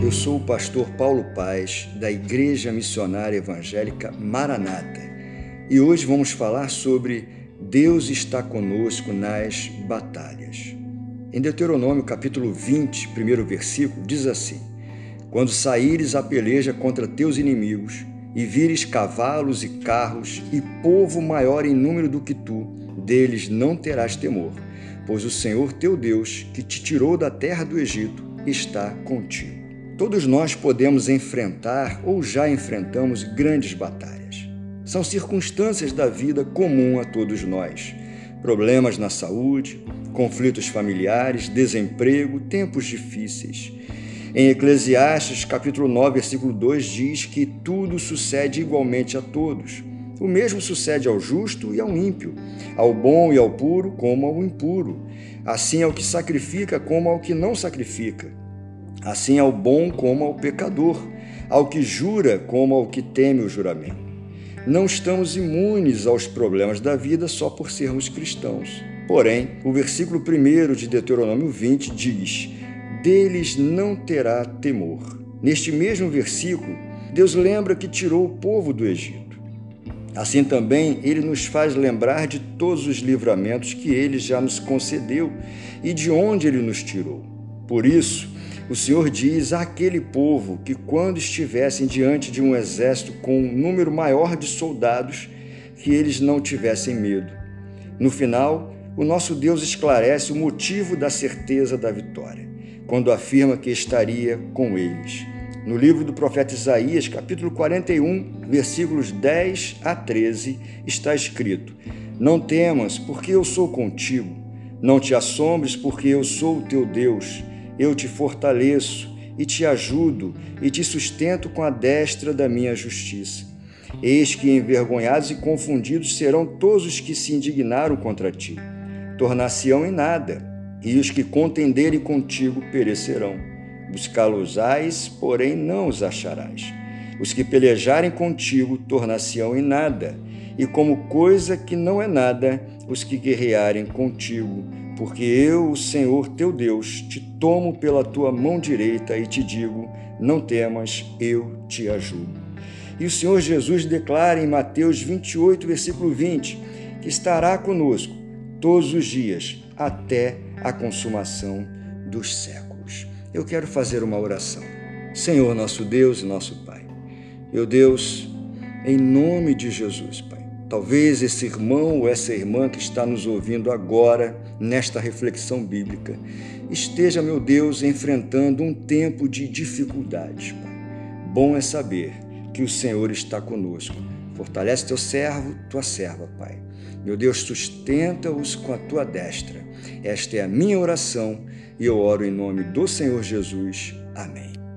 Eu sou o pastor Paulo Paz, da Igreja Missionária Evangélica Maranata, e hoje vamos falar sobre Deus está conosco nas batalhas. Em Deuteronômio capítulo 20, primeiro versículo, diz assim: Quando saíres a peleja contra teus inimigos, e vires cavalos e carros e povo maior em número do que tu, deles não terás temor, pois o Senhor teu Deus, que te tirou da terra do Egito, está contigo. Todos nós podemos enfrentar ou já enfrentamos grandes batalhas. São circunstâncias da vida comum a todos nós. Problemas na saúde, conflitos familiares, desemprego, tempos difíceis. Em Eclesiastes, capítulo 9, versículo 2 diz que tudo sucede igualmente a todos. O mesmo sucede ao justo e ao ímpio, ao bom e ao puro como ao impuro, assim ao que sacrifica como ao que não sacrifica, assim ao bom como ao pecador, ao que jura como ao que teme o juramento. Não estamos imunes aos problemas da vida só por sermos cristãos. Porém, o versículo 1 de Deuteronômio 20 diz: deles não terá temor. Neste mesmo versículo, Deus lembra que tirou o povo do Egito. Assim também, ele nos faz lembrar de todos os livramentos que ele já nos concedeu e de onde ele nos tirou. Por isso, o Senhor diz àquele povo que, quando estivessem diante de um exército com um número maior de soldados, que eles não tivessem medo. No final, o nosso Deus esclarece o motivo da certeza da vitória quando afirma que estaria com eles. No livro do profeta Isaías, capítulo 41, versículos 10 a 13, está escrito: Não temas, porque eu sou contigo. Não te assombres, porque eu sou o teu Deus. Eu te fortaleço e te ajudo e te sustento com a destra da minha justiça. Eis que envergonhados e confundidos serão todos os que se indignaram contra ti. Tornar-se-ão em nada e os que contenderem contigo perecerão. Buscá-los-ás, porém não os acharás. Os que pelejarem contigo tornar-se-ão em nada, e como coisa que não é nada, os que guerrearem contigo, porque eu, o Senhor teu Deus, te tomo pela tua mão direita e te digo: não temas, eu te ajudo. E o Senhor Jesus declara em Mateus 28, versículo 20, que estará conosco todos os dias até a consumação dos séculos. Eu quero fazer uma oração. Senhor, nosso Deus e nosso Pai, meu Deus, em nome de Jesus, Pai, talvez esse irmão ou essa irmã que está nos ouvindo agora, nesta reflexão bíblica, esteja, meu Deus, enfrentando um tempo de dificuldades, Pai. Bom é saber que o Senhor está conosco. Fortalece teu servo, tua serva, Pai. Meu Deus, sustenta-os com a tua destra esta é a minha oração e eu oro em nome do Senhor Jesus. Amém.